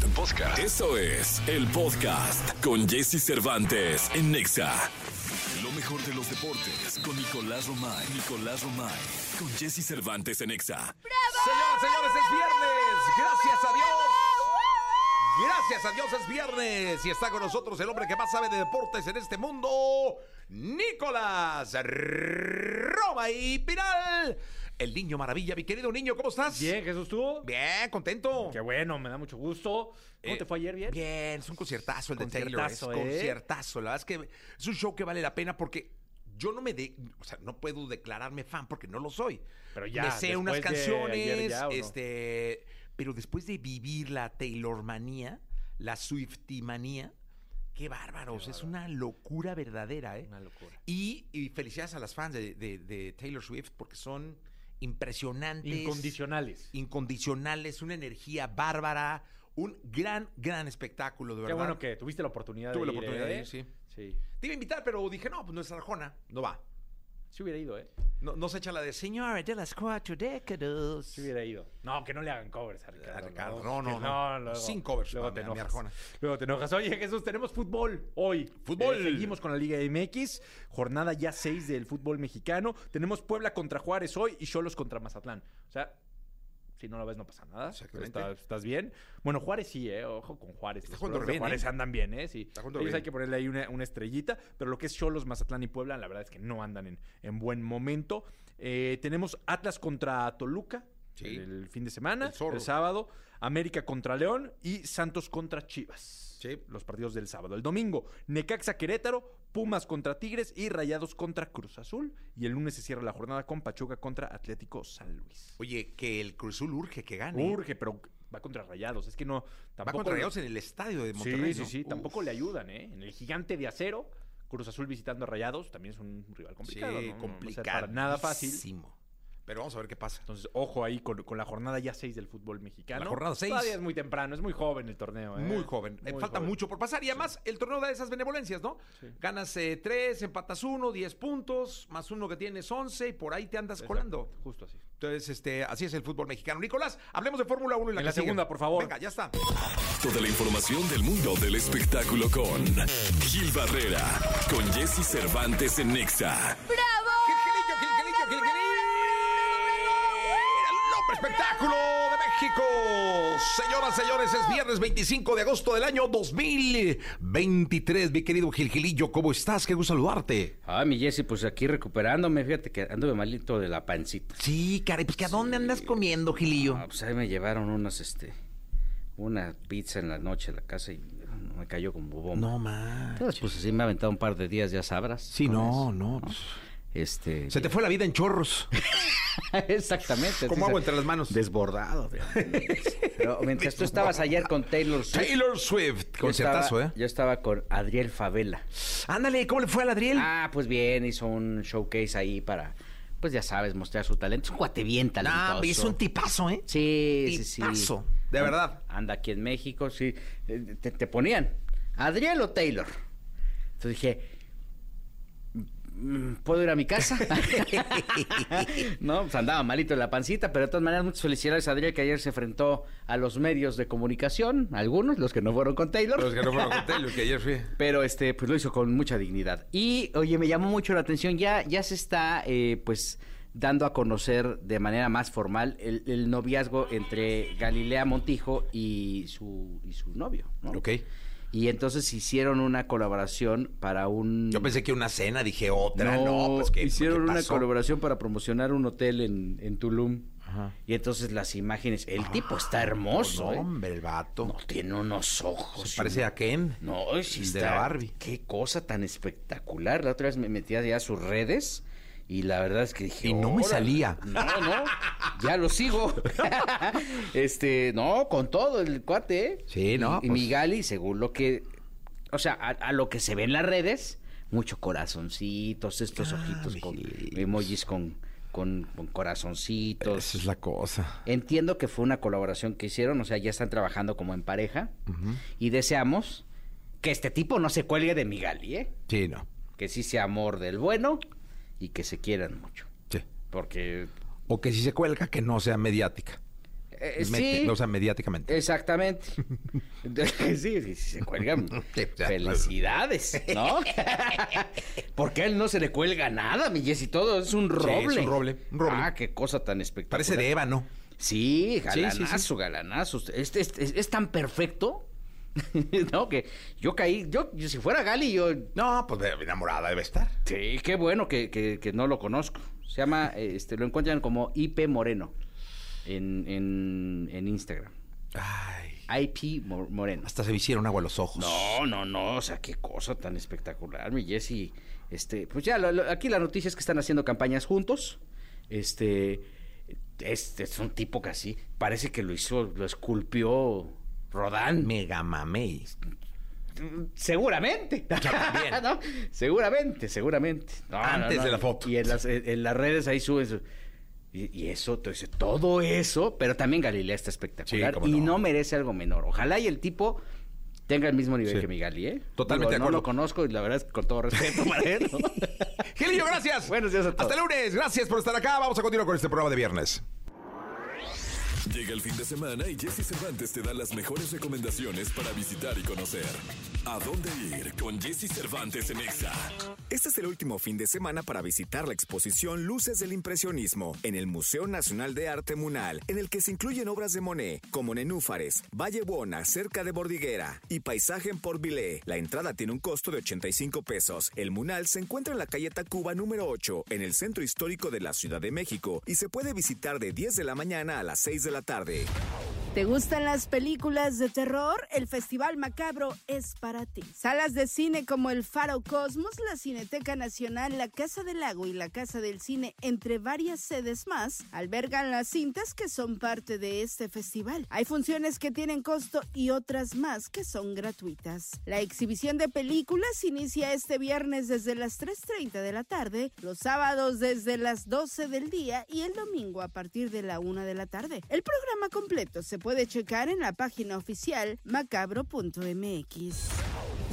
Podcast. Podcast. Eso es el podcast con Jesse Cervantes en Nexa. Lo mejor de los deportes con Nicolás Romay. Nicolás Romay. Con Jesse Cervantes en Nexa. Señoras, señores, es viernes. Gracias a Dios. Gracias a Dios es viernes y está con nosotros el hombre que más sabe de deportes en este mundo, Nicolás Roma y Piral. El niño maravilla, mi querido niño, ¿cómo estás? Bien, Jesús, ¿tú? Bien, contento. Qué bueno, me da mucho gusto. ¿Cómo Eh, te fue ayer? ¿Bien? Bien, es un conciertazo el de Taylor. Es Conciertazo, ¿eh? conciertazo. La verdad es que es un show que vale la pena porque yo no me de, o sea, no puedo declararme fan porque no lo soy. Pero ya, me sé unas canciones, ya, este, pero después de vivir la Taylor manía, la Swifty manía, qué bárbaros, es una locura verdadera, ¿eh? Una locura. Y, y felicidades a las fans de, de- de Taylor Swift porque son impresionantes Incondicionales. incondicionales, una energía bárbara, un gran, gran espectáculo, de Qué verdad. bueno que tuviste la oportunidad Tuve de la ir. oportunidad de ¿eh? ir, sí. Sí. Te iba a invitar, pero dije, no, pues no es Arjona, no va. Sí hubiera ido, ¿eh? No, no se echa la de señora de las cuatro décadas. Sí hubiera ido. No, que no le hagan covers a Ricardo. A Ricardo, no, no, no. luego- Sin covers, Luego te enojas. Arjona. Luego te enojas. Oye, Jesús, tenemos fútbol hoy. Fútbol. Eh, seguimos con la Liga MX. Jornada ya 6 del fútbol mexicano. Tenemos Puebla contra Juárez hoy y Cholos contra Mazatlán. O sea, si no lo ves, no pasa nada. Exactamente. Está- ¿Estás bien? Bueno, Juárez sí, ¿eh? Ojo con Juárez. Está jugando bien, Juárez ¿eh? andan bien, ¿eh? Sí. Está jugando Ellos bien. hay que ponerle ahí una, una estrellita. Pero lo que es Cholos, Mazatlán y Puebla, la verdad es que no andan en, en buen momento. Eh, tenemos Atlas contra Toluca. Sí. El fin de semana, El el sábado, América contra León y Santos contra Chivas. Sí. Los partidos del sábado. El domingo, Necaxa Querétaro, Pumas contra Tigres y Rayados contra Cruz Azul. Y el lunes se cierra la jornada con Pachuca contra Atlético San Luis. Oye, que el Cruzul urge que gane. Urge, pero va contra Rayados. Es que no. Va Tampoco contra Rayados en el estadio de Sí, Monterrey. sí, ¿no? sí. Uf. Tampoco le ayudan, ¿eh? En el gigante de acero, Cruz Azul visitando a Rayados también es un rival complicado. Sí, ¿no? No va a ser complicado. para nada fácil. Pero vamos a ver qué pasa. Entonces, ojo ahí con, con la jornada ya 6 del fútbol mexicano. La jornada seis. Todavía es muy temprano, es muy joven el torneo. ¿eh? Muy joven. Eh, Muy Falta joven. mucho por pasar. Y además, el torneo da esas benevolencias, ¿no? Sí. Ganas eh, tres, empatas uno, diez puntos, más uno que tienes once, y por ahí te andas Exacto, colando. Justo así. Entonces, este, así es el fútbol mexicano. Nicolás, hablemos de Fórmula 1 en la, En que la sigue. segunda, por favor. Venga, ya está. Toda la información del mundo del espectáculo con Gil Barrera. Con Jesse Cervantes en Nexa. Gilgilillo, México. Señoras, señores, es viernes 25 de agosto del año 2023. Mi querido Gilgilillo, ¿cómo estás? Qué gusto saludarte. Ah, mi Jessy, pues aquí recuperándome, fíjate que anduve malito de la pancita. Sí, caray, pues que ¿a dónde andas comiendo, Gilillo? Ah, pues ahí me llevaron unas, este, una pizza en la noche a la casa y me cayó como bomba. No más. Entonces, pues así me ha aventado un par de días, ya sabrás. Sí, no, eso, no. pues, Este... Se te fue la vida en chorros. Exactamente. Como agua entre las manos. Desbordado. Pero mientras tú estabas ayer con Taylor Swift... Taylor Swift. yo Concertazo, estaba- ¿eh? Yo estaba con Adriel Favela. Ándale, ¿cómo le fue al Adriel? Ah, pues bien, hizo un showcase ahí para, pues ya sabes, mostrar su talento. Es un cuate bien talentoso. No, es un tipazo, ¿eh? Sí, sí, sí. Tipazo, de verdad. Anda aquí en México, sí. Eh, Te, te ponían, ¿Adriel o Taylor? Entonces dije, ¿puedo ir a mi casa? no, pues andaba malito en la pancita, pero de todas maneras, muchas felicidades a Adriel que ayer se enfrentó a los medios de comunicación, algunos, los que no fueron con Taylor. Los que no fueron con Taylor, que ayer fui. Pero este, pues lo hizo con mucha dignidad. Y, oye, me llamó mucho la atención, ya, ya se está, eh, pues, dando a conocer de manera más formal el, el noviazgo entre Galilea Montijo y su, y su novio, ¿no? Ok. Y entonces hicieron una colaboración para un... Yo pensé que una cena, dije otra. No, pues que hicieron ¿qué una colaboración para promocionar un hotel en, en Tulum. Ajá. Y entonces las imágenes, el tipo está hermoso, No, ¿eh? hombre, el vato. No, tiene unos ojos. Se parece un- a Ken. no, sí está. de la Barbie. Qué cosa tan espectacular. La otra vez me metí ya a sus redes y la verdad es que dije. Y no me salía. No, no. Ya lo sigo. este, no, con todo el cuate. ¿eh? Sí, no, Y, y pues. mi Gali, según lo que. O sea, a, a lo que se ve en las redes, mucho corazoncitos, estos Ah, ojitos con emojis con, con, con corazoncitos. Esa es la cosa. Entiendo que fue una colaboración que hicieron, o sea, ya están trabajando como en pareja y deseamos que este tipo no se cuelgue de mi Gali, ¿eh? Sí, no. Que sí sea amor del bueno y que se quieran mucho. Sí. Porque O que si se cuelga, que no sea mediática. Eh, Mete- sí. O sea, mediáticamente. Exactamente. sí, sí, sí, se cuelgan. Sí, ya, Felicidades, ¿no? Porque a él no se le cuelga nada, mi Jessy, todo es un roble. es un roble, un roble. Ah, qué cosa tan espectacular. Parece de ébano. Sí, sí, galanazo, sí. galanazo. Este es, es- es tan perfecto, ¿no? Que yo caí, yo, yo si fuera Gali, yo... No, pues de- enamorada debe estar. Sí, qué bueno que, que- que no lo conozco. Se llama, eh, este, lo encuentran como IP Moreno en, en, en Instagram. Ay, IP Mo- Moreno. hasta se me hicieron agua los ojos. No, no, no, o sea, qué cosa tan espectacular, mi Jessy. Este, pues ya, lo- lo- aquí la noticia es que están haciendo campañas juntos. Este, es, es un tipo que así, parece que lo hizo, lo esculpió Rodán. Mega mamey. Seguramente. ¿No? Seguramente, seguramente. No, Antes no, de la foto. Y en las, en- las redes ahí suben su- Y, y eso, entonces, todo eso, pero también Galilea está espectacular Sí, y no. merece algo menor. Ojalá y el tipo tenga el mismo nivel Sí. que mi Gali, ¿eh? Totalmente de No lo conozco y la verdad es que con todo respeto para él. Gilillo, gracias. Buenos días a todos. Hasta lunes. Gracias por estar acá. Vamos a continuar con este programa de viernes. Llega el fin de semana y Jesse Cervantes te da las mejores recomendaciones para visitar y conocer. ¿A dónde ir con Jesse Cervantes en Exa? Este es el último fin de semana para visitar la exposición Luces del Impresionismo en el Museo Nacional de Arte Munal, en el que se incluyen obras de Monet, como Nenúfares, Valle Bona, cerca de Bordiguera, y Paisaje en Port. La entrada tiene un costo de 85 pesos. El Munal se encuentra en la calle Tacuba número 8, en el centro histórico de la Ciudad de México, y se puede visitar de 10 de la mañana a las 6 de la tarde. ¿Te gustan las películas de terror? El Festival Macabro es para ti. Salas de cine como el Faro Cosmos, la Cineteca Nacional, la Casa del Lago y la Casa del Cine, entre varias sedes más, albergan las cintas que son parte de este festival. Hay funciones que tienen costo y otras más que son gratuitas. La exhibición de películas inicia este viernes desde las 3.30 de la tarde, los sábados desde las 12 del día y el domingo a partir de la 1 de la tarde. El programa completo se puede checar en la página oficial macabro.mx.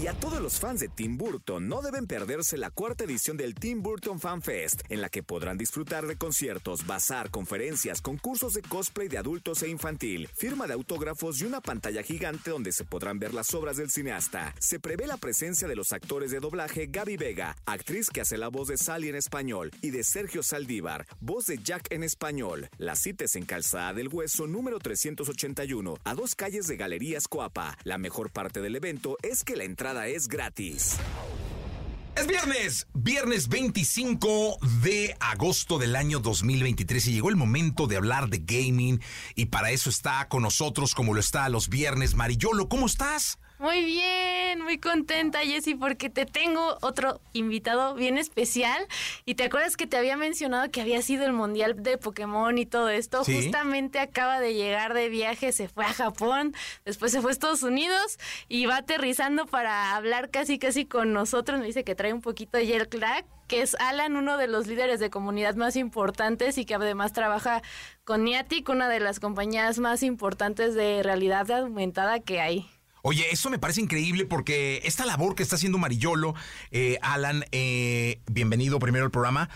Y a todos los fans de Tim Burton no deben perderse la cuarta edición del Tim Burton Fan Fest, en la que podrán disfrutar de conciertos, bazar, conferencias, concursos de cosplay de adultos e infantil, firma de autógrafos y una pantalla gigante donde se podrán ver las obras del cineasta. Se prevé la presencia de los actores de doblaje Gaby Vega, actriz que hace la voz de Sally en español, y de Sergio Saldívar, voz de Jack en español. La cita es en Calzada del Hueso número 381, a dos calles de Galerías Coapa. La mejor parte del evento es que la entrada es gratis. Es viernes, viernes 25 de agosto del año 2023 y llegó el momento de hablar de gaming y para eso está con nosotros como lo está los viernes Marillolo, ¿cómo estás? Muy bien, muy contenta Jessy porque te tengo otro invitado bien especial y te acuerdas que te había mencionado que había sido el mundial de Pokémon y todo esto, Sí. justamente acaba de llegar de viaje, se fue a Japón, después se fue a Estados Unidos y va aterrizando para hablar casi casi con nosotros, me dice que trae un poquito de lag que es Alan, uno de los líderes de comunidad más importantes y que además trabaja con Niantic, una de las compañías más importantes de realidad aumentada que hay. Oye, eso me parece increíble porque esta labor que está haciendo Marillolo, eh, Alan, eh, bienvenido primero al programa,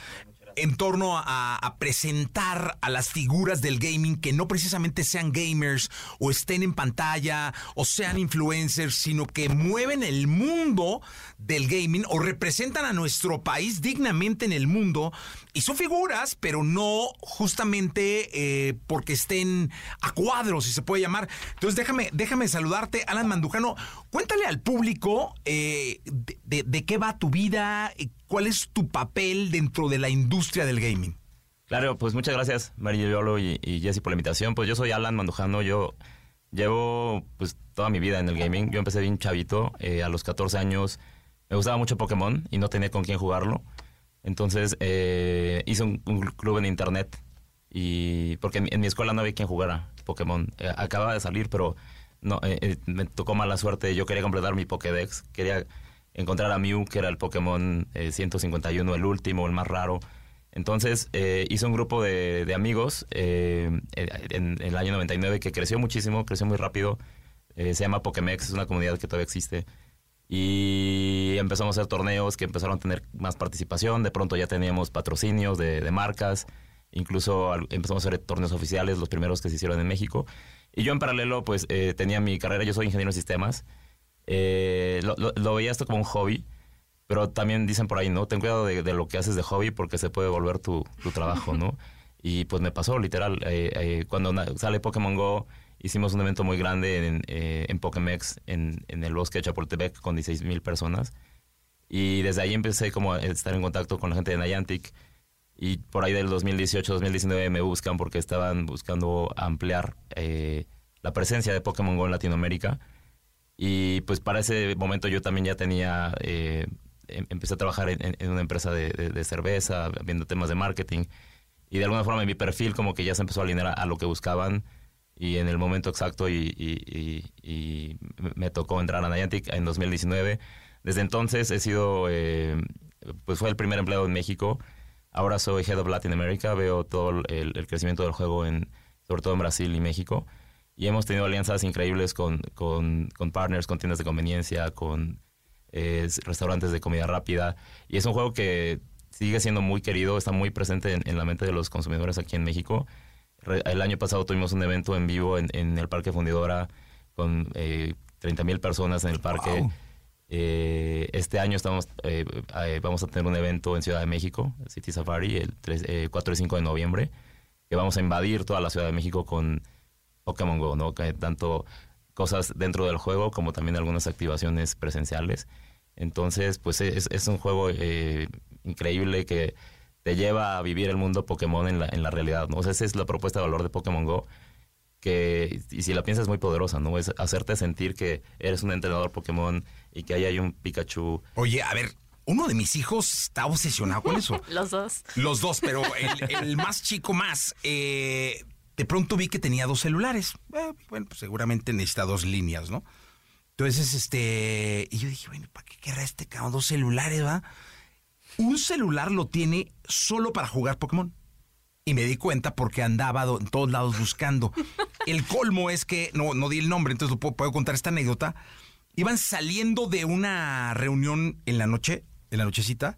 en torno a, presentar a las figuras del gaming que no precisamente sean gamers o estén en pantalla o sean influencers, sino que mueven el mundo del gaming o representan a nuestro país dignamente en el mundo y son figuras, pero no justamente eh, porque estén a cuadros, si se puede llamar. Entonces déjame, déjame saludarte, Alan Mandujano. Cuéntale al público eh, de, de- de qué va tu vida, eh, cuál es tu papel dentro de la industria del gaming. Claro, pues muchas gracias, María Yolo y, y Jessy por la invitación. Pues yo soy Alan Mandujano, yo llevo pues toda mi vida en el gaming. Yo empecé bien chavito, eh, a los 14 años me gustaba mucho Pokémon y no tenía con quién jugarlo. Entonces eh, hice un, club en internet y porque en mi escuela no había quien jugara Pokémon. Eh, acababa de salir, pero no eh, eh, me tocó mala suerte. Yo quería completar mi Pokédex, quería encontrar a Mew, que era el Pokémon eh, 151, el último, el más raro. Entonces eh, hice un grupo de, amigos eh, en, el año 99 que creció muchísimo, creció muy rápido. Eh, se llama Pokémex, es una comunidad que todavía existe. Y empezamos a hacer torneos que empezaron a tener más participación. De pronto ya teníamos patrocinios de, marcas. Incluso empezamos a hacer torneos oficiales, los primeros que se hicieron en México. Y yo en paralelo, pues eh, tenía mi carrera, yo soy ingeniero en sistemas. Eh, lo, lo- lo veía esto como un hobby, pero también dicen por ahí, ¿no? Ten cuidado de, de lo que haces de hobby porque se puede volver tu, tu trabajo, ¿no? Y pues me pasó, literal. eh, eh, cuando sale Pokémon Go, hicimos un evento muy grande en, en Pokémex, en, en el bosque de Chapultepec, con 16 mil personas. Y desde ahí empecé como a estar en contacto con la gente de Niantic. Y por ahí del 2018-2019 me buscan porque estaban buscando ampliar la presencia de Pokémon Go en Latinoamérica. Y pues para ese momento yo también ya tenía, eh, em- empecé a trabajar en, en- una empresa de, de- de cerveza, viendo temas de marketing. Y de alguna forma mi perfil como que ya se empezó a alinear a, a lo que buscaban. Y en el momento exacto y, y- y- y me tocó entrar a Niantic en 2019. Desde entonces he sido, eh, pues fue el primer empleado en México. Ahora soy Head of Latin America, veo todo el, el crecimiento del juego, en, sobre todo en Brasil y México. Y hemos tenido alianzas increíbles con, con, con partners, con tiendas de conveniencia, con eh, restaurantes de comida rápida. Y es un juego que sigue siendo muy querido, está muy presente en, en la mente de los consumidores aquí en México. Re- el año pasado tuvimos un evento en vivo en, en el Parque Fundidora con eh, 30 mil personas en el parque. Wow. Eh, este año estamos, eh, eh, vamos a tener un evento en Ciudad de México, City Safari, el 3, eh, 4 y 5 de noviembre, que vamos a invadir toda la Ciudad de México con Pokémon Go, ¿no? Que tanto cosas dentro del juego como también algunas activaciones presenciales. Entonces, pues es, es un juego eh, increíble que te lleva a vivir el mundo Pokémon en la, en la realidad, ¿no? O sea, esa es la propuesta de valor de Pokémon Go, que, y si la piensas, es muy poderosa, ¿no? Es hacerte sentir que eres un entrenador Pokémon y que ahí hay un Pikachu. Oye, a ver, uno de mis hijos está obsesionado con eso. Los dos. Los dos, pero el, el más chico más. eh, de pronto vi que tenía dos celulares. Eh, bueno, pues seguramente necesita dos líneas, ¿no? Entonces, este. Y yo dije, bueno, ¿para qué querrá este cabrón dos celulares, va? Un celular lo tiene solo para jugar Pokémon. Y me di cuenta porque andaba en todos lados buscando. El colmo es que, no, no di el nombre, entonces puedo, puedo contar esta anécdota. Iban saliendo de una reunión en la noche, en la nochecita,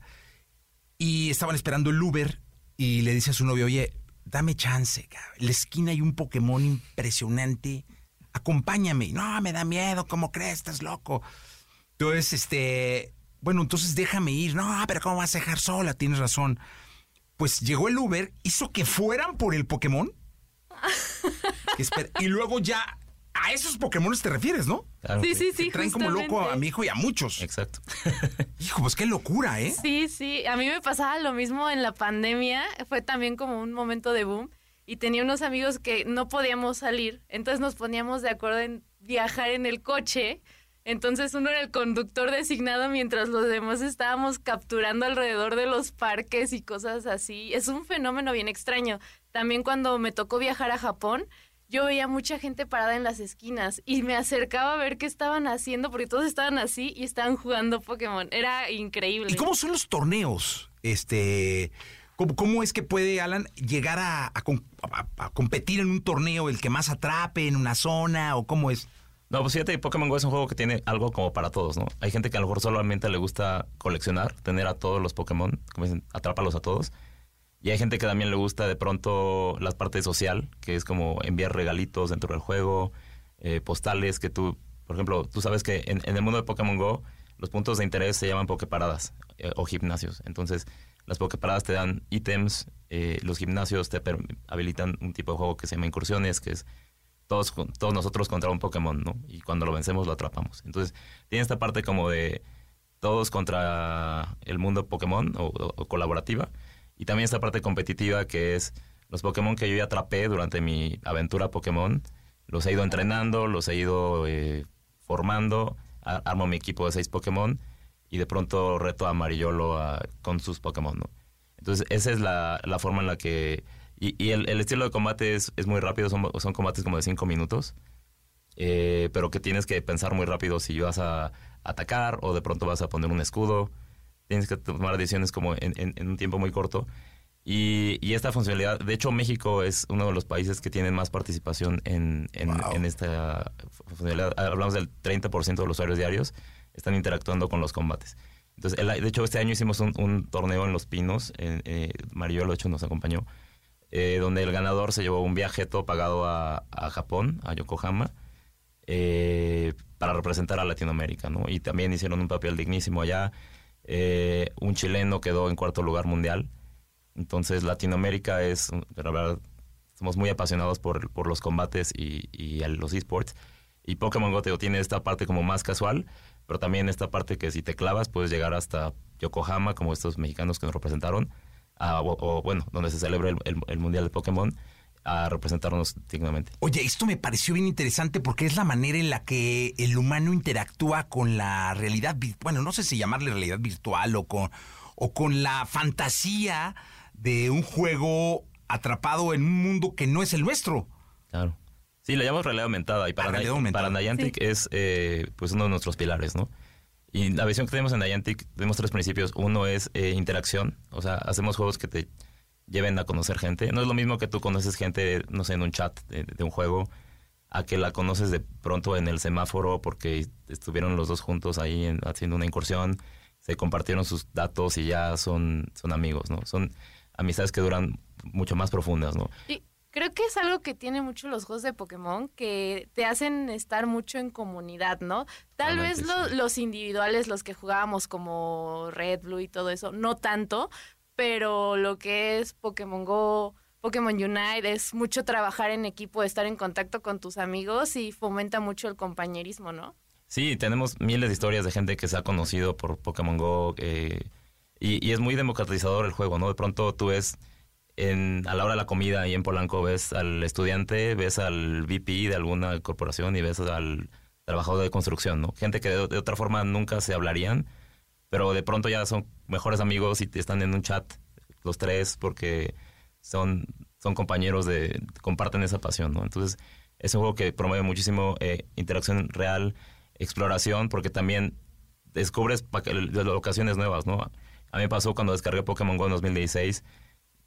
y estaban esperando el Uber y le dice a su novio, oye, dame chance, cabrón. en la esquina hay un Pokémon impresionante, acompáñame. No, me da miedo, ¿cómo crees? Estás loco. Entonces, este, bueno, entonces déjame ir. No, pero ¿cómo vas a dejar sola? Tienes razón. Pues llegó el Uber, hizo que fueran por el Pokémon. Y luego ya a esos Pokémon te refieres, ¿no? Claro Sí, que- sí, sí. Traen como loco a mi hijo y a muchos. Exacto. Hijo, pues qué locura, ¿eh? Sí, sí. A mí me pasaba lo mismo en la pandemia. Fue también como un momento de boom. Y tenía unos amigos que no podíamos salir. Entonces nos poníamos de acuerdo en viajar en el coche. Entonces uno era el conductor designado mientras los demás estábamos capturando alrededor de los parques y cosas así. Es un fenómeno bien extraño. También cuando me tocó viajar a Japón, yo veía mucha gente parada en las esquinas y me acercaba a ver qué estaban haciendo porque todos estaban así y estaban jugando Pokémon. Era increíble. ¿Y cómo son los torneos? Este, ¿cómo, cómo es que puede Alan llegar a, a con- a- a competir en un torneo el que más atrape en una zona o cómo es? No, pues fíjate, Pokémon Go es un juego que tiene algo como para todos, ¿no? Hay gente que a lo mejor solamente le gusta coleccionar, tener a todos los Pokémon, como dicen, atrápalos a todos. Y hay gente que también le gusta de pronto la parte social, que es como enviar regalitos dentro del juego, eh, postales que tú, por ejemplo, tú sabes que en, en el mundo de Pokémon Go los puntos de interés se llaman Poképaradas eh, o gimnasios. Entonces, las Poképaradas te dan ítems, eh, los gimnasios te habilitan un tipo de juego que se llama incursiones, que es todos, todos nosotros contra un Pokémon, ¿no? Y cuando lo vencemos lo atrapamos. Entonces, tiene esta parte como de todos contra el mundo Pokémon o colaborativa. Y también esta parte competitiva que es los Pokémon que yo ya atrapé durante mi aventura Pokémon. Los he ido entrenando, los he ido eh, formando. Armo mi equipo de seis Pokémon y de pronto reto a Mariolo con sus Pokémon. Entonces, esa es la, la forma en la que... Y, el estilo de combate es, es muy rápido, son, son combates como de cinco minutos, eh, pero que tienes que pensar muy rápido si vas a atacar o de pronto vas a poner un escudo. Tienes que tomar decisiones como en, en- en un tiempo muy corto. Y, y esta funcionalidad, de hecho México es uno de los países que tienen más participación en, en, Wow. en esta funcionalidad. Hablamos del 30% de los usuarios diarios están interactuando con los combates. Entonces, el- de hecho, este año hicimos un, un torneo en Los Pinos. eh, Mariolo, de hecho, nos acompañó. eh, donde el ganador se llevó un viaje todo pagado a, a Japón, a Yokohama, eh, para representar a Latinoamérica, ¿no? Y también hicieron un papel dignísimo allá. Eh, un chileno quedó en cuarto lugar mundial. Entonces, Latinoamérica es, la verdad, somos muy apasionados por, por los combates y, los esports. Y Pokémon Go tiene esta parte como más casual, pero también esta parte que si te clavas puedes llegar hasta Yokohama, como estos mexicanos que nos representaron, o, bueno, donde se celebra el, el- el Mundial de Pokémon, a representarnos dignamente. Oye, esto me pareció bien interesante porque es la manera en la que el humano interactúa con la realidad, bueno, no sé si llamarle realidad virtual o con, o con la fantasía de un juego atrapado en un mundo que no es el nuestro. Claro. Sí, le llamamos realidad aumentada y para, Ah, realidad Ni- aumentada. para Niantic es eh, pues uno de nuestros pilares, ¿no? Y la visión que tenemos en Niantic, tenemos tres principios. Uno es eh, interacción, o sea, hacemos juegos que te lleven a conocer gente. No es lo mismo que tú conoces gente, no sé, en un chat de, de un juego, a que la conoces de pronto en el semáforo porque estuvieron los dos juntos ahí en- haciendo una incursión, se compartieron sus datos y ya son, son amigos, ¿no? Son amistades que duran mucho más profundas, ¿no? Y creo que es algo que tiene mucho los juegos de Pokémon, que te hacen estar mucho en comunidad, ¿no? Tal Realmente vez lo- sí. los individuales, los que jugábamos como Red, Blue y todo eso, no tanto, pero lo que es Pokémon Go, Pokémon Unite, es mucho trabajar en equipo, estar en contacto con tus amigos y fomenta mucho el compañerismo, ¿no? Sí, tenemos miles de historias de gente que se ha conocido por Pokémon Go eh, y, es muy democratizador el juego, ¿no? De pronto tú ves en, a la hora de la comida ahí en Polanco, ves al estudiante, ves al VP de alguna corporación y ves al trabajador de construcción, ¿no? Gente que de otra forma nunca se hablarían, pero de pronto ya son mejores amigos y están en un chat los tres porque son, son compañeros de, comparten esa pasión, ¿no? Entonces es un juego que promueve muchísimo eh, interacción real, exploración, porque también descubres locaciones nuevas, ¿no? A mí me pasó cuando descargué Pokémon Go en 2016,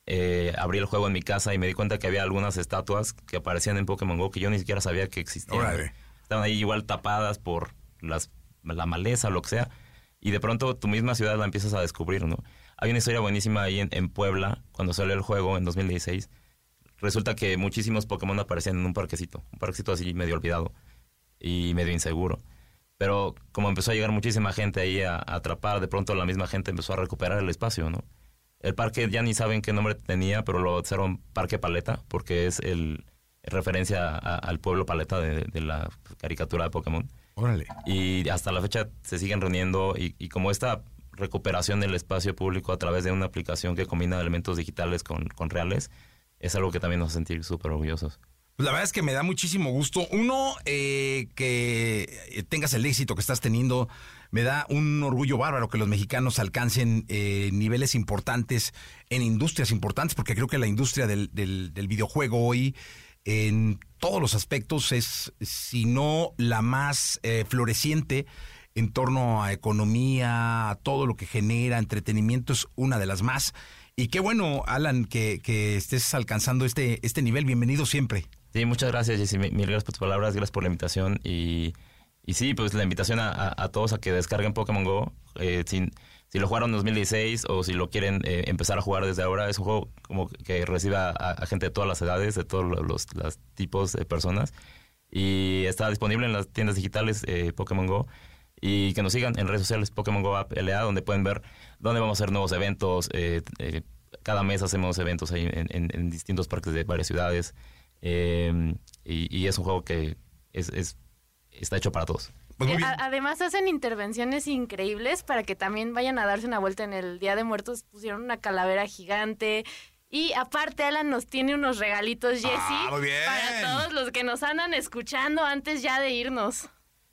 eh, abrí el juego en mi casa y me di cuenta que había algunas estatuas que aparecían en Pokémon Go que yo ni siquiera sabía que existían. Órale. Estaban ahí igual tapadas por las, la maleza o lo que sea. Y de pronto tu misma ciudad la empiezas a descubrir, ¿no? Hay una historia buenísima ahí en, Puebla, cuando salió el juego en 2016. Resulta que muchísimos Pokémon aparecían en un parquecito, un parquecito así medio olvidado y medio inseguro. Pero como empezó a llegar muchísima gente ahí a, atrapar, de pronto la misma gente empezó a recuperar el espacio, ¿no? El parque ya ni saben qué nombre tenía, pero lo bautizaron Parque Paleta, porque es el en referencia al pueblo Paleta de la caricatura de Pokémon. Órale. Y hasta la fecha se siguen reuniendo y, y como esta recuperación del espacio público a través de una aplicación que combina elementos digitales con, con reales, es algo que también nos hace sentir súper orgullosos. Pues la verdad es que me da muchísimo gusto. Uno, eh, que tengas el éxito que estás teniendo. Me da un orgullo bárbaro que los mexicanos alcancen eh, niveles importantes en industrias importantes, porque creo que la industria del, del- del videojuego hoy, en todos los aspectos, es, si no la más eh, floreciente en torno a economía, a todo lo que genera, entretenimiento, es una de las más. Y qué bueno, Alan, que, que estés alcanzando este, este nivel. Bienvenido siempre. Sí, muchas gracias, Jessy. Mil gracias por tus palabras, gracias por la invitación. Y, y sí, pues la invitación a, a- todos a que descarguen Pokémon Go. Eh, si, si lo jugaron en 2016 o si lo quieren eh, empezar a jugar desde ahora, es un juego como que recibe a, gente de todas las edades, de todos los, los tipos de personas. Y está disponible en las tiendas digitales eh, Pokémon Go. Y que nos sigan en redes sociales Pokémon Go App LA, donde pueden ver dónde vamos a hacer nuevos eventos. eh, eh, cada mes hacemos eventos en, distintos parques de varias ciudades. Eh, y, es un juego que es- está hecho para todos. Pues muy Eh, bien. además hacen intervenciones increíbles para que también vayan a darse una vuelta en el Día de Muertos. Pusieron una calavera gigante. Y aparte, Alan nos tiene unos regalitos, Jessy, Ah, muy bien. para todos los que nos andan escuchando antes ya de irnos.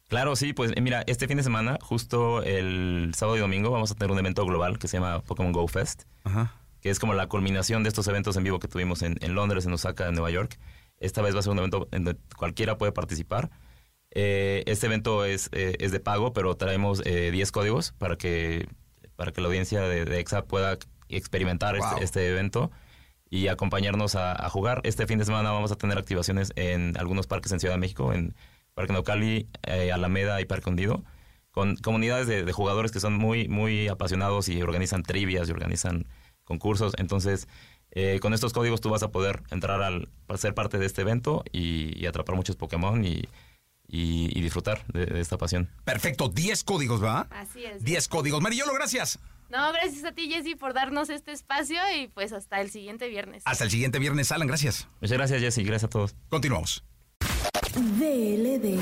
Claro, sí, pues eh, mira, este fin de semana, justo el sábado y domingo, vamos a tener un evento global que se llama Pokémon Go Fest, Ajá. que es como la culminación de estos eventos en vivo que tuvimos en, en Londres, en Osaka, en Nueva York. Esta vez va a ser un evento en donde cualquiera puede participar. Eh, este evento es, eh, es de pago, pero traemos eh, 10 códigos para que, para que la audiencia de, de EXA pueda experimentar Wow. este, este evento y acompañarnos a, a jugar. Este fin de semana vamos a tener activaciones en algunos parques en Ciudad de México, en Parque Naucali, eh, Alameda y Parque Hundido, con comunidades de, de jugadores que son muy, muy apasionados y organizan trivias y organizan concursos. Entonces, Eh, con estos códigos tú vas a poder entrar al, ser parte de este evento y, y atrapar muchos Pokémon y, y- y disfrutar de, de esta pasión. Perfecto, 10 códigos, ¿va? Así es. 10 códigos. Marillolo, gracias. No, gracias a ti, Jessy, por darnos este espacio y pues hasta el siguiente viernes. Hasta el siguiente viernes, Alan, gracias. Muchas gracias, Jesse. Gracias a todos. Continuamos. DLD.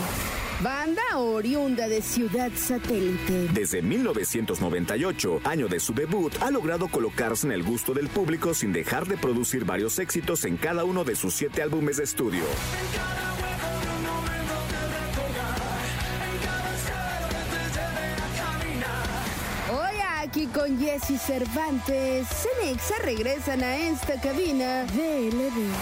Banda oriunda de Ciudad Satélite. Desde 1998, año de su debut, ha logrado colocarse en el gusto del público sin dejar de producir varios éxitos en cada uno de sus siete álbumes de estudio. Aquí con Jesse Cervantes, Cenexa regresan a esta cabina DLD.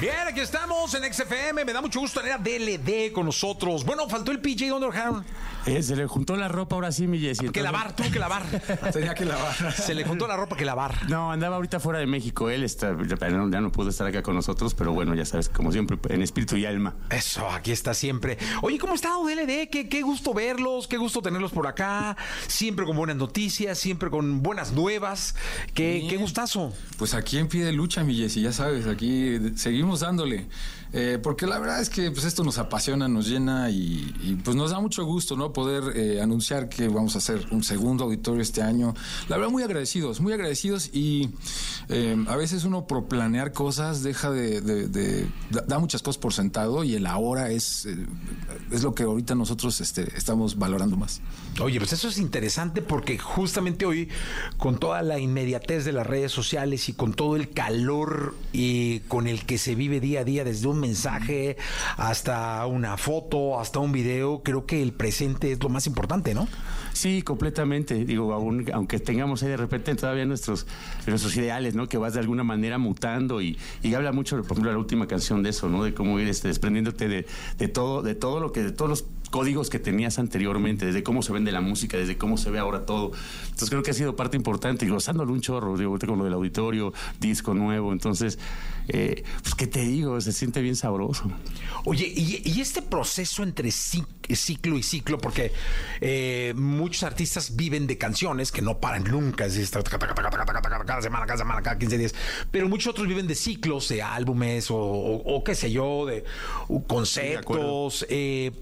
Bien, aquí estamos en XFM. Me da mucho gusto tener a DLD con nosotros. Bueno, faltó el PJ. ¿Dónde lo dejaron? Eh, se le juntó la ropa ahora sí, mi Jessy. Que entonces- lavar, tuvo que lavar. Tenía que lavar. Se le juntó la ropa que lavar. No, andaba ahorita fuera de México. Él está, ya no, ya no pudo estar acá con nosotros, pero bueno, ya sabes, como siempre, en espíritu y alma. Eso, aquí está siempre. Oye, ¿cómo está DLD? Qué, qué gusto verlos, qué gusto tenerlos por acá. Siempre con buenas noticias, siempre con buenas nuevas. Qué, qué gustazo. Pues aquí en pie de lucha, mi Jessy, ya sabes, aquí seguimos dándole. Eh, porque la verdad es que pues esto nos apasiona, nos llena y, pues nos da mucho gusto, ¿no? Poder eh, anunciar que vamos a hacer un segundo auditorio este año. La verdad, muy agradecidos, muy agradecidos y eh, a veces uno por planear cosas deja de, da, muchas cosas por sentado y el ahora es, es lo que ahorita nosotros este, estamos valorando más. Oye, pues eso es interesante porque justamente hoy, con toda la inmediatez de las redes sociales y con todo el calor y con el que se vive día a día, desde un mensaje hasta una foto, hasta un video, creo que el presente es lo más importante, ¿no? Sí, completamente. Digo, aunque tengamos ahí de repente todavía nuestros, nuestros ideales, ¿no? Que vas de alguna manera mutando y, y habla mucho, por ejemplo, la última canción de eso, ¿no? De cómo ir este, desprendiéndote de, de todo, de todo lo que, de todos los códigos que tenías anteriormente, desde cómo se vende la música, desde cómo se ve ahora todo. Entonces creo que ha sido parte importante y gozándolo un chorro, digo, ahorita con lo del auditorio, disco nuevo, entonces, eh, pues qué te digo, se siente bien sabroso. Oye, y, y este proceso entre cic- ciclo y ciclo, porque eh, muchos artistas viven de canciones que no paran nunca, es cada semana, cada semana, cada 15 días, pero muchos otros viven de ciclos, de álbumes o, o- o qué sé yo, de conceptos. eh,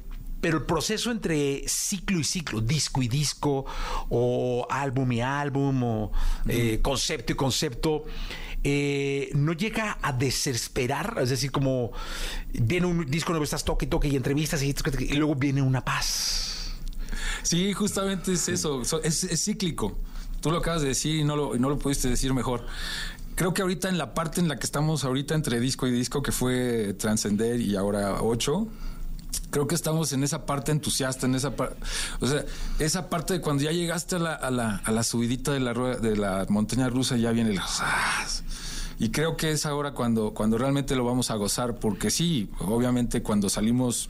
pero el proceso entre ciclo y ciclo, disco y disco, o álbum y álbum, o eh, concepto y concepto, eh, no llega a desesperar, es decir, como viene un disco nuevo, estás toque y toque y entrevistas y, y luego viene una paz. Sí, justamente es eso, so- es, es cíclico. Tú lo acabas de decir y no lo, y no lo pudiste decir mejor. Creo que ahorita en la parte en la que estamos ahorita entre disco y disco, que fue Transcender y ahora 8, creo que estamos en esa parte entusiasta, en esa parte, o sea, esa parte de cuando ya llegaste a la, a la, subidita de la, rueda- de la montaña rusa, ya viene el... ¡zas! Y creo que es ahora cuando, cuando realmente lo vamos a gozar, porque sí, obviamente cuando salimos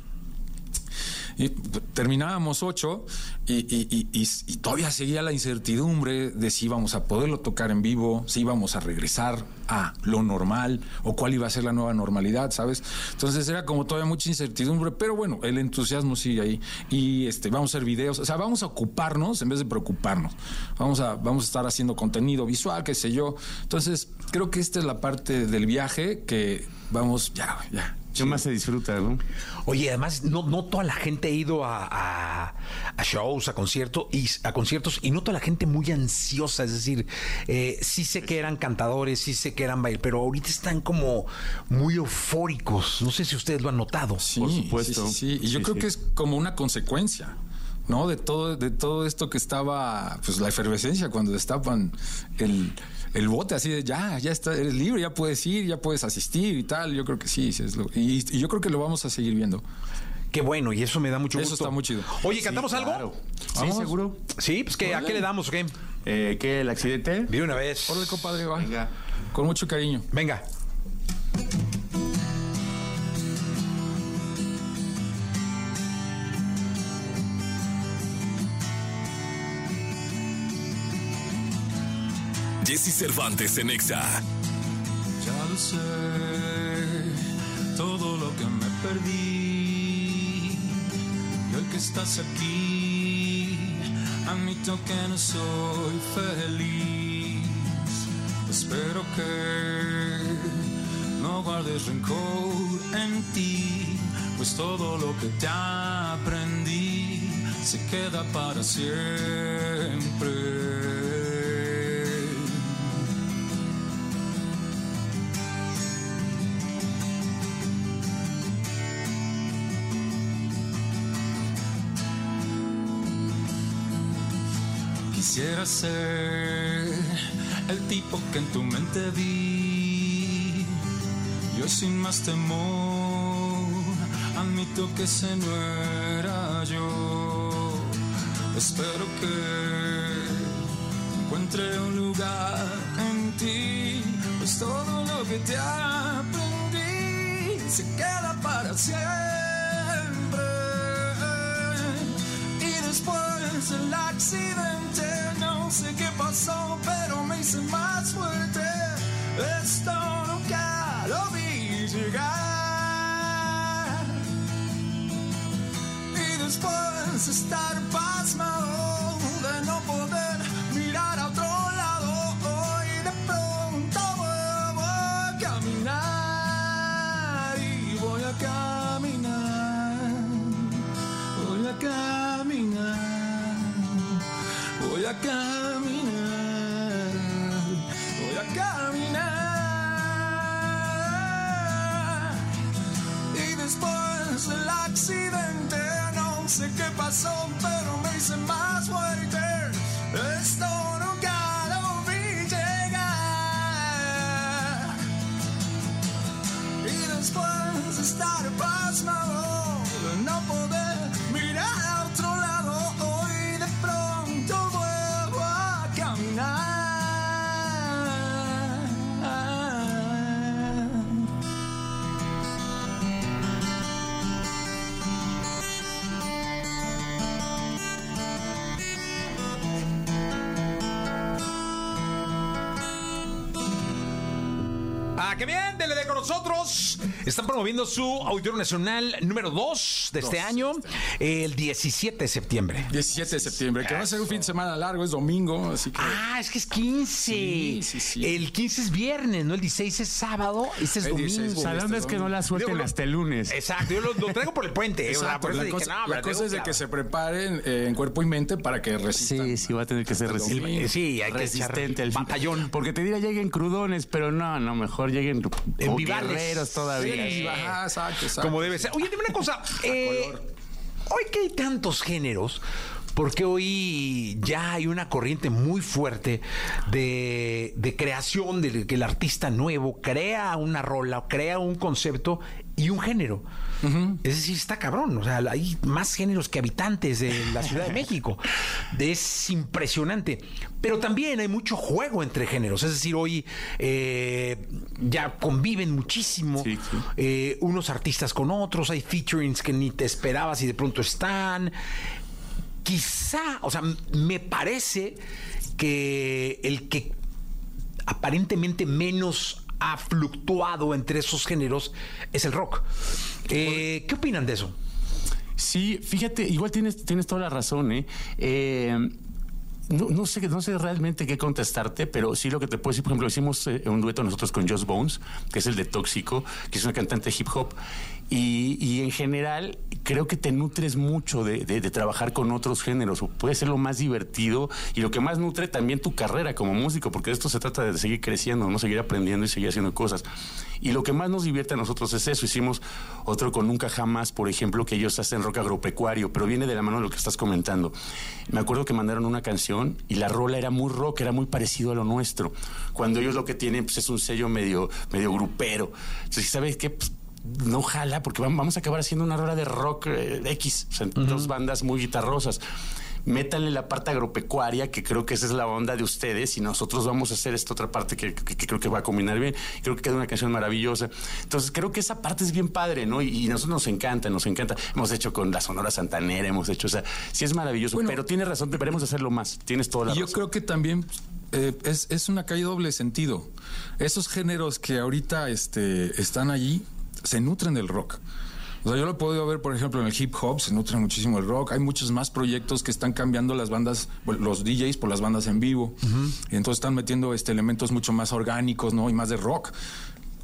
y terminábamos ocho y, y- y- y- todavía seguía la incertidumbre de si íbamos a poderlo tocar en vivo, si íbamos a regresar a lo normal o cuál iba a ser la nueva normalidad, ¿sabes? Entonces era como todavía mucha incertidumbre, pero bueno, el entusiasmo sigue ahí y este vamos a hacer videos, o sea, vamos a ocuparnos en vez de preocuparnos. Vamos a vamos a estar haciendo contenido visual, qué sé yo. Entonces, creo que esta es la parte del viaje que vamos ya, ya. ¿Qué más se disfruta, no? Oye, además, no, no toda la gente ha ido a, a- a shows, a conciertos, y, a conciertos, y no toda la gente muy ansiosa. Es decir, eh, sí sé que eran cantadores, sí sé que eran bailarines, pero ahorita están como muy eufóricos. No sé si ustedes lo han notado. Sí, Por supuesto. Sí, sí, sí. Y yo Sí, creo sí. que es como una consecuencia, ¿no? De todo, de todo esto que estaba, pues la efervescencia cuando destapan el, el bote así de ya, ya está, eres libre, ya puedes ir, ya puedes asistir y tal. Yo creo que sí, sí es lo- y, y yo creo que lo vamos a seguir viendo. Qué bueno, y eso me da mucho Eso gusto. está muy chido. Oye, ¿cantamos algo? Claro. Sí, ¿Vamos? seguro. Sí, pues que, ¿a qué le damos o qué? Eh, ¿Qué, el accidente? De una vez. Órale, compadre, va. Venga. Con mucho cariño. Venga. Jesse Cervantes en Exa. Ya lo sé, todo lo que me perdí. Y hoy que estás aquí, admito que no soy feliz. Espero que no guardes rencor en ti, pues todo lo que te aprendí se queda para siempre. Quisiera ser el tipo que en tu mente vi. Yo sin más temor admito que ese no era yo. Espero que encuentre un lugar en ti, pues todo lo que te aprendí se queda para siempre. Y después del accidente, no sé qué pasó, pero me hice más fuerte. Esto nunca lo vi llegar. Y después de estar Qué bien, dele de con nosotros. Están promoviendo su Auditorio Nacional número 2 de este Dos, año, el 17 de septiembre. 17 de septiembre, que va a ser un fin de semana largo, es domingo, así que. Ah, es que es 15. Sí, sí, sí. El 15 es viernes, ¿no? El 16 es sábado, este es El 16 domingo. onda es que no la suelten Digo, hasta el lunes. Exacto, yo lo, lo traigo por el puente. eh, o sea, Exacto, por eso la dije, cosa, no, la pero cosa es de que se preparen eh, en cuerpo y mente para que resistan. Sí, sí, va a tener que ser resistente. Sí, hay que echar batallón. Porque te diría lleguen crudones, pero no, no, mejor lleguen En guerreros todavía. Sí, ajá, exacto, exacto. Como debe ser. Oye, dime una cosa. eh, hoy que hay tantos géneros, porque hoy ya hay una corriente muy fuerte de, de creación, de que el artista nuevo crea una rola, crea un concepto y un género. Es decir, está cabrón. O sea, hay más géneros que habitantes de la Ciudad de México. Es impresionante. Pero también hay mucho juego entre géneros. Es decir, hoy eh, ya conviven muchísimo Sí, sí. eh, unos artistas con otros, hay featurings que ni te esperabas y de pronto están. Quizá, o sea, me parece que el que aparentemente menos ha fluctuado entre esos géneros es el rock. Eh, ¿Qué opinan de eso? Sí, fíjate, igual tienes, tienes toda la razón, ¿eh? Eh, no, sé, no sé realmente qué contestarte, pero sí lo que te puedo decir, por ejemplo, hicimos eh, un dueto nosotros con Joss Bones, que es el de Tóxico, que es una cantante hip hop, y, en general creo que te nutres mucho de, trabajar con otros géneros, puede ser lo más divertido y lo que más nutre también tu carrera como músico, porque esto se trata de seguir creciendo, no seguir aprendiendo y seguir haciendo cosas. Y lo que más nos divierte a nosotros es eso. Hicimos otro con Nunca Jamás, por ejemplo, que ellos hacen rock agropecuario, pero viene de la mano de lo que estás comentando. Me acuerdo que mandaron una canción y la rola era muy rock, era muy parecido a lo nuestro. Cuando ellos lo que tienen pues, es un sello medio, medio grupero. Entonces, ¿sabes qué? Pues, no jala, porque vam- vamos a acabar haciendo una rola de rock eh, X, o sea, dos bandas muy guitarrosas. Métanle la parte agropecuaria, que creo que esa es la onda de ustedes, y nosotros vamos a hacer esta otra parte que, que- que creo que va a combinar bien. Creo que queda una canción maravillosa. Entonces, creo que esa parte es bien padre, ¿no? Y, y a nosotros nos encanta, nos encanta. Hemos hecho con la Sonora Santanera, hemos hecho, o sea, sí es maravilloso, Bueno. pero tienes razón, deberemos hacerlo más. Tienes toda la Y yo razón. creo que también eh, es, es una calle doble sentido. Esos géneros que ahorita este, están allí se nutren del rock. O sea, yo lo he podido ver, por ejemplo, en el hip hop, se nutre muchísimo el rock. Hay muchos más proyectos que están cambiando las bandas, los DJs por las bandas en vivo. Y entonces están metiendo este, elementos mucho más orgánicos, ¿no? Y más de rock.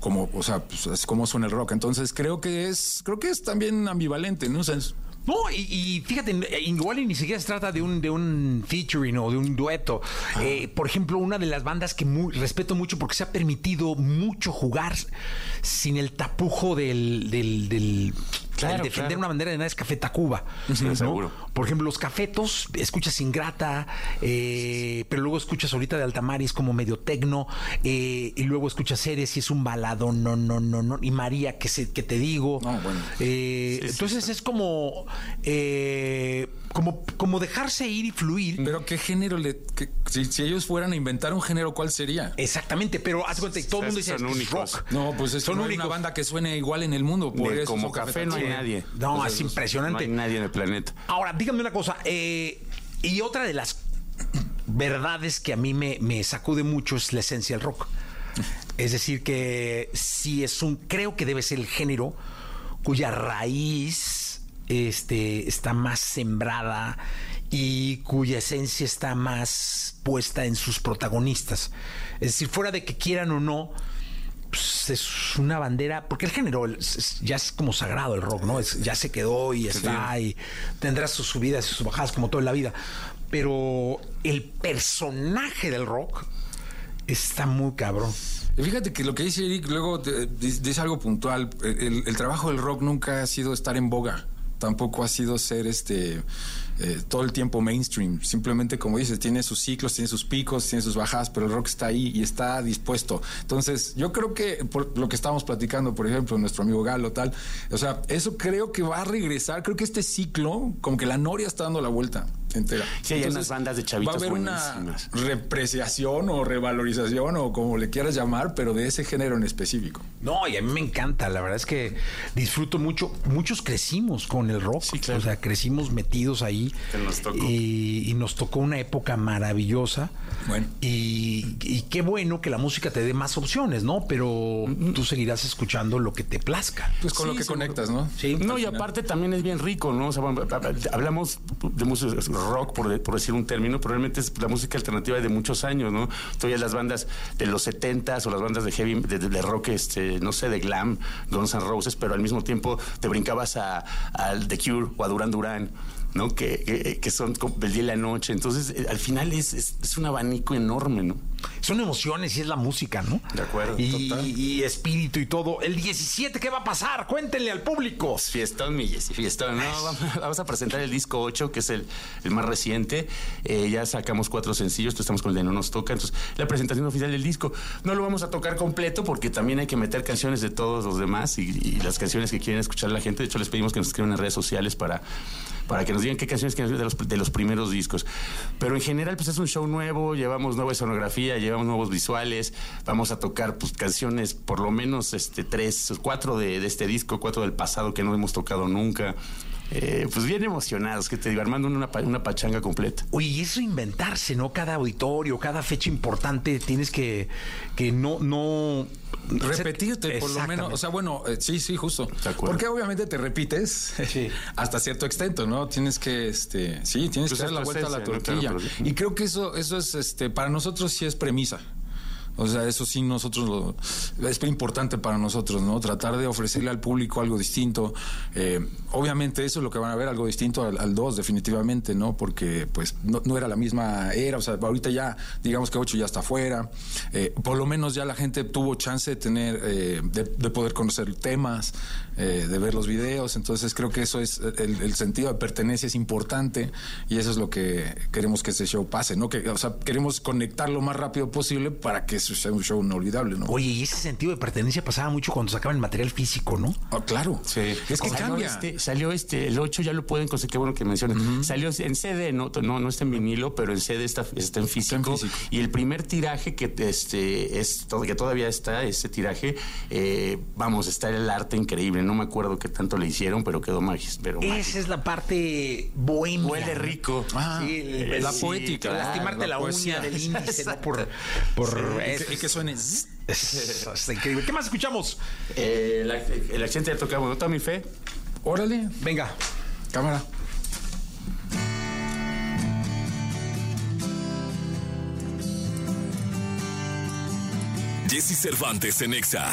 Como, o sea, pues, es como suena el rock. Entonces creo que es, creo que es también ambivalente, ¿no? O sea, es- No, y, y fíjate, igual y ni siquiera se trata de un, de un featuring o de un dueto. Eh, por ejemplo, una de las bandas que muy- respeto mucho porque se ha permitido mucho jugar sin el tapujo del, del, del- Claro, del defender claro. una bandera de nada es Café Tacuba. Sí, ¿no? seguro. Por ejemplo, los cafetos, escuchas Ingrata, eh, pero luego escuchas ahorita de Altamar y es como medio tecno, eh, y luego escuchas Ceres y es un balado, no, no, no, no, y María, que, se, que te digo. No, bueno. Eh, entonces es como, eh, como, como dejarse ir y fluir. Pero qué género le. qué- si, si ellos fueran a inventar un género, ¿cuál sería? Exactamente, pero haz cuenta, todo el mundo dice Son "Esto es únicos". rock. No, pues es Son que no hay una banda que suene igual en el mundo. Por Ni eso como café no hay nadie. No, O sea, es impresionante. No hay nadie en el planeta. Ahora, dígame una cosa. eh, y otra de las verdades que a mí me, me sacude mucho es la esencia del rock. Es decir, que sí es un. Creo que debe ser el género cuya raíz este, está más sembrada y cuya esencia está más puesta en sus protagonistas. Es decir, fuera de que quieran o no, pues, es una bandera, porque el género ya es como sagrado el rock, ¿no? Es- ya se quedó y está y tendrá sus subidas y sus bajadas como todo en la vida. Pero el personaje del rock está muy cabrón. Fíjate que lo que dice Eric luego dice dice algo puntual. El, el trabajo del rock nunca ha sido estar en boga. Tampoco ha sido ser este eh, todo el tiempo mainstream. Simplemente, como dices, tiene sus ciclos, tiene sus picos, tiene sus bajadas, pero el rock está ahí y está dispuesto. Entonces, yo creo que por lo que estábamos platicando, por ejemplo, nuestro amigo Galo, tal, o sea, eso creo que va a regresar. Creo que este ciclo, como que la Noria está dando la vuelta entera. Sí, hay unas bandas de chavitos Va a haber una buenísimas. repreciación o revalorización o como le quieras llamar, pero de ese género en específico. No, y a mí me encanta, la verdad es que disfruto mucho. Muchos crecimos con el rock, claro. o sea, crecimos metidos ahí. Que nos tocó. Y, y nos tocó una época maravillosa. Bueno. Y, y qué bueno que la música te dé más opciones, ¿no? Pero tú seguirás escuchando lo que te plazca. Pues con Sí, lo que seguro. conectas, ¿no? Sí. No, y aparte también es bien rico, ¿no? O sea, hablamos de música rock, por, decir un término, pero realmente es la música alternativa de muchos años, ¿no? Todavía las bandas de los 70s o las bandas de heavy, de, de rock, este, no sé, de glam, Guns N' Roses, pero al mismo tiempo te brincabas a, The Cure o a Duran Duran. ¿No? Que, que, que son del día y la noche. Entonces, eh, al final es, es, es un abanico enorme, ¿no? Son emociones y es la música, ¿no? De acuerdo, Y, total. y espíritu y todo. El 17, ¿qué va a pasar? Cuéntenle al público. Fiestón, mi Jessy, fiestón. No, vamos, a presentar el disco 8, que es el, el más reciente. Eh, ya sacamos cuatro sencillos, estamos con el de No Nos Toca. Entonces, la presentación oficial del disco. No lo vamos a tocar completo porque también hay que meter canciones de todos los demás y, y las canciones que quieren escuchar la gente. De hecho, les pedimos que nos escriban en redes sociales para, para que nos digan qué canciones quieren de los, de los primeros discos. Pero en general, pues es un show nuevo, llevamos nueva escenografía, llevamos nuevos visuales, vamos a tocar pues canciones, por lo menos este tres, cuatro de, de este disco, cuatro del pasado que no hemos tocado nunca. Eh, pues bien emocionados, que te digo, armando una, pa- una pachanga completa. Oye, y eso inventarse, ¿no? Cada auditorio, cada fecha importante, tienes que, que no, no... Repetirte, por lo menos. O sea, bueno, eh, sí, sí, justo. Porque obviamente te repites hasta cierto extento, ¿no? Tienes que, este, sí, tienes Pues que dar la vuelta a la tortilla. Claro, pero- Y creo que eso, eso es, este, para nosotros sí es premisa. O sea, eso sí nosotros lo, es importante para nosotros, ¿no? Tratar de ofrecerle al público algo distinto. Eh, obviamente eso es lo que van a ver, algo distinto al, al 2, definitivamente, ¿no? Porque pues no, era la misma era, o sea, ahorita ya, digamos que 8 ya está fuera. Eh, por lo menos ya la gente tuvo chance de tener, eh, de, de poder conocer temas, eh, de ver los videos, entonces creo que eso es, el, el sentido de pertenencia es importante y eso es lo que queremos que ese show pase, ¿no? Que, o sea, queremos conectar lo más rápido posible para que eso sea un show inolvidable, ¿no? Oye, y ese sentido de pertenencia pasaba mucho cuando sacaban el material físico, ¿no? Ah, claro. Sí. Es que Salió cambia. Este, salió este, el 8 ya lo pueden conseguir, qué bueno que mencionan. Salió en CD, no, no, no está en vinilo, pero en CD está, está en físico. físico. Y el primer tiraje que este es todo, que todavía está, ese tiraje, eh, vamos, está el arte increíble. No me acuerdo qué tanto le hicieron, pero quedó magis. Pero Esa es la parte bohemia. Huele rico. Ah, Sí, el- el- la sí, poética. el lastimarte la la, uña del índice, ¿no? Por, por eso. que, suene. Es- increíble. ¿Qué más escuchamos? Eh, el, ac- el accidente ya tocamos, ¿no? Tommy Fe. Órale, Venga. cámara. Jesse Cervantes en Exa.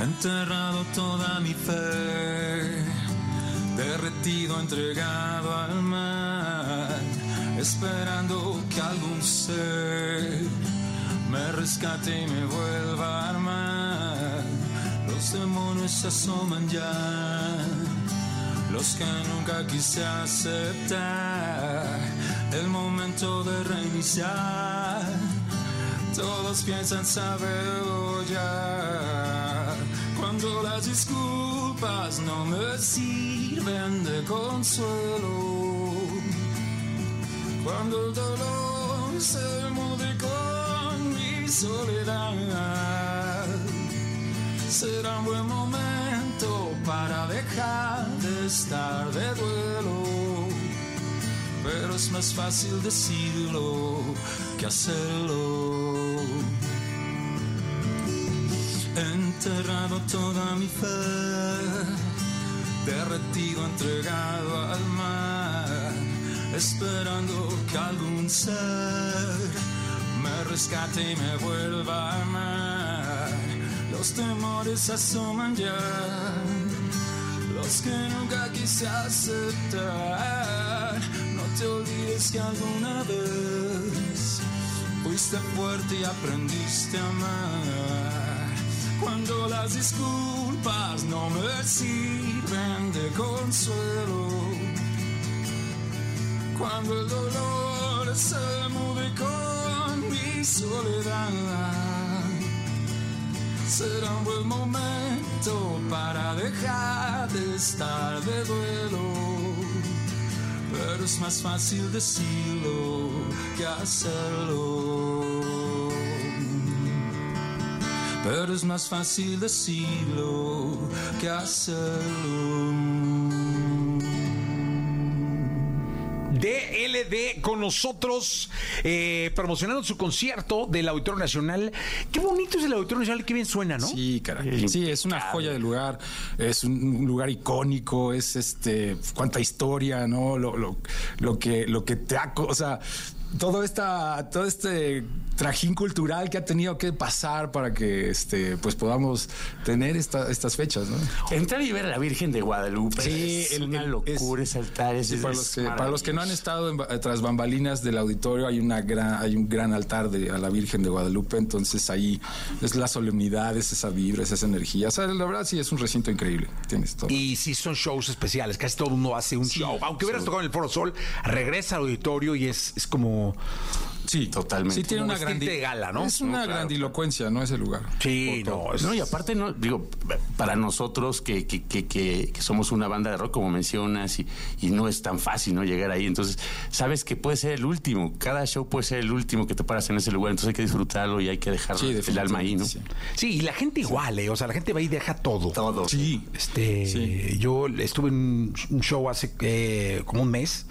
Enterrado toda mi fe, derretido, entregado al mar, esperando que algún ser me rescate y me vuelva a armar. Los demonios se asoman ya, los que nunca quise aceptar, el momento de reiniciar. Todos piensan saberlo ya. Cuando las disculpas no me sirven de consuelo. Cuando el dolor se mude con mi soledad. Será un buen momento para dejar de estar de duelo. Pero es más fácil decirlo que hacerlo. Enterrado toda mi fe, derretido, entregado al mar, esperando que algún ser me rescate y me vuelva a amar. Los temores asoman ya, los que nunca quise aceptar. No te olvides que alguna vez fuiste fuerte y aprendiste a amar. Cuando las disculpas no me sirven de consuelo. Cuando el dolor se mude con mi soledad. Será un buen momento para dejar de estar de duelo. Pero es más fácil decirlo que hacerlo. Pero es más fácil decirlo que hacerlo. DLD con nosotros, eh, promocionando su concierto del Auditorio Nacional. Qué bonito es el Auditorio Nacional, qué bien suena, ¿no? Sí, caray. Sí, es una joya de lugar, es un lugar icónico, es este cuánta historia, ¿no? Lo, lo, lo que lo que te ha, o sea, todo esta todo este trajín cultural que ha tenido que pasar para que este pues podamos tener esta- estas fechas, ¿no? Entrar y ver a la Virgen de Guadalupe. Sí, es el- una locura es- ese altar. Es, para, los que, para los que no han estado en tras bambalinas del auditorio hay una gran hay un gran altar de, a la Virgen de Guadalupe entonces ahí es la solemnidad es esa vibra es esa energía o sea la verdad sí es un recinto increíble tienes todo Y sí son shows especiales, casi todo el mundo hace un show. Aunque hubieras tocado en el Foro Sol, regresa al auditorio y es, es como... sí Totalmente. sí tiene Como una gran de gala, ¿no? es una No, claro. grandilocuencia no ese lugar Sí, no, es- No, y aparte, no, digo, para nosotros que, que, que, que- que somos una banda de rock, como mencionas, y, y no es tan fácil, ¿no? Llegar ahí. Entonces, sabes que puede ser el último. Cada show puede ser el último que te paras en ese lugar. Entonces hay que disfrutarlo y hay que dejar sí el alma ahí, ¿no? definitivamente, Sí, y la gente igual, ¿eh? O sea, la gente va y deja todo. Todo. sí Este, Sí. yo estuve en un- un show hace eh, como un mes.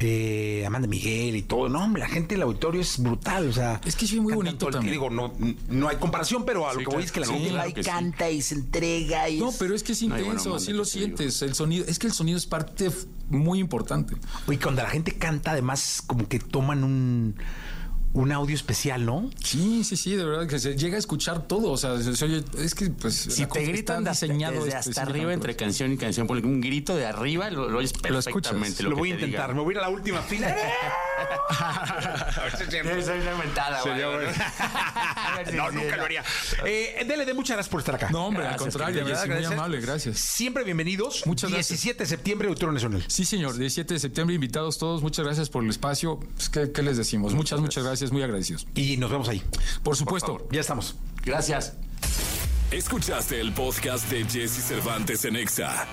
Eh, Amanda Miguel y todo. No, hombre, la gente del auditorio es brutal. O sea, Es que sí, muy bonito también. Digo, no, no hay comparación, pero a lo Sí, que voy claro. es que la Sí, gente claro y sí. canta y se entrega. Y no es- pero es que es No, y intenso bueno, sí manda, lo sientes el sonido es que el sonido es parte muy importante Oye, cuando la gente canta, además, como que toman un, un audio especial, ¿no? Sí, sí, sí, de verdad que se llega a escuchar todo. O sea, se, se oye, es que pues. Si te gritan está de diseñado desde hasta arriba entre canción y canción, ponle un grito de arriba, lo, lo oyes Lo voy a te intentar. diga. Me voy a ir a la última fila. Esa es una mentada, güey. no, nunca lo haría. Eh, DLD, muchas gracias por estar acá. No, hombre, al Gracias, contrario, De verdad, muy amable, gracias. Siempre bienvenidos. Muchas gracias. 17 de septiembre, Auditorio Nacional. Sí, señor, 17 de septiembre, invitados todos, muchas gracias por el espacio. Pues, ¿qué, qué les decimos? Muchas, muchas gracias, muy agradecidos. Y nos vemos ahí. Por supuesto. Ya estamos. Gracias. Escuchaste el podcast de Jesse Cervantes en Exa.